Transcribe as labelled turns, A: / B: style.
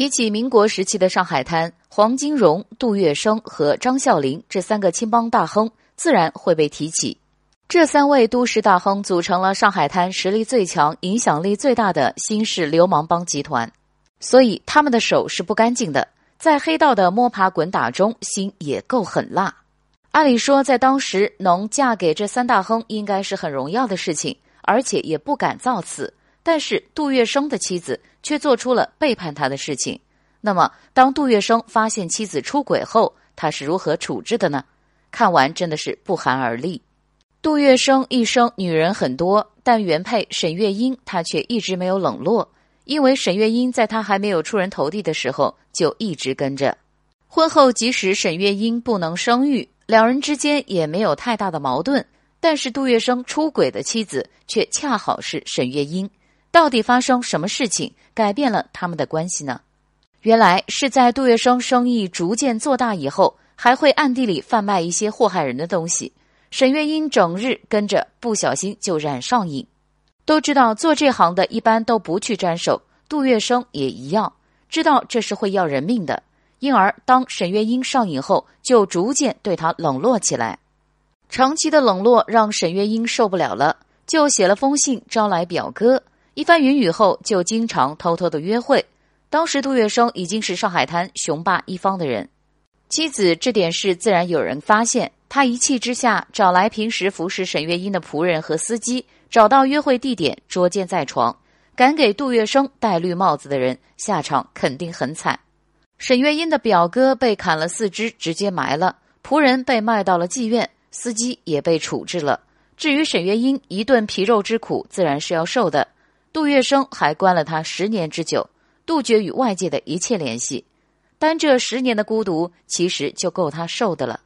A: 提起民国时期的上海滩，黄金荣、杜月笙和张啸林这三个青帮大亨自然会被提起。这三位都市大亨组成了上海滩实力最强、影响力最大的新式流氓帮集团，所以他们的手是不干净的，在黑道的摸爬滚打中，心也够狠辣。按理说，在当时能嫁给这三大亨应该是很荣耀的事情，而且也不敢造次。但是杜月笙的妻子却做出了背叛他的事情。那么，当杜月笙发现妻子出轨后，他是如何处置的呢？看完真的是不寒而栗。杜月笙一生女人很多，但原配沈月英他却一直没有冷落，因为沈月英在他还没有出人头地的时候就一直跟着。婚后，即使沈月英不能生育，两人之间也没有太大的矛盾。但是杜月笙出轨的妻子却恰好是沈月英。到底发生什么事情改变了他们的关系呢？原来是在杜月笙生意逐渐做大以后，还会暗地里贩卖一些祸害人的东西。沈月英整日跟着，不小心就染上瘾。都知道做这行的一般都不去沾手，杜月笙也一样，知道这是会要人命的。因而当沈月英上瘾后，就逐渐对他冷落起来。长期的冷落让沈月英受不了了，就写了封信招来表哥。一番云雨后，就经常偷偷的约会。当时杜月笙已经是上海滩雄霸一方的人，妻子这点事自然有人发现。他一气之下找来平时服侍沈月英的仆人和司机，找到约会地点，捉奸在床。敢给杜月笙戴绿帽子的人，下场肯定很惨。沈月英的表哥被砍了四肢，直接埋了；仆人被卖到了妓院，司机也被处置了。至于沈月英，一顿皮肉之苦，自然是要受的。杜月笙还关了他十年之久，杜绝与外界的一切联系。单这十年的孤独，其实就够他受的了。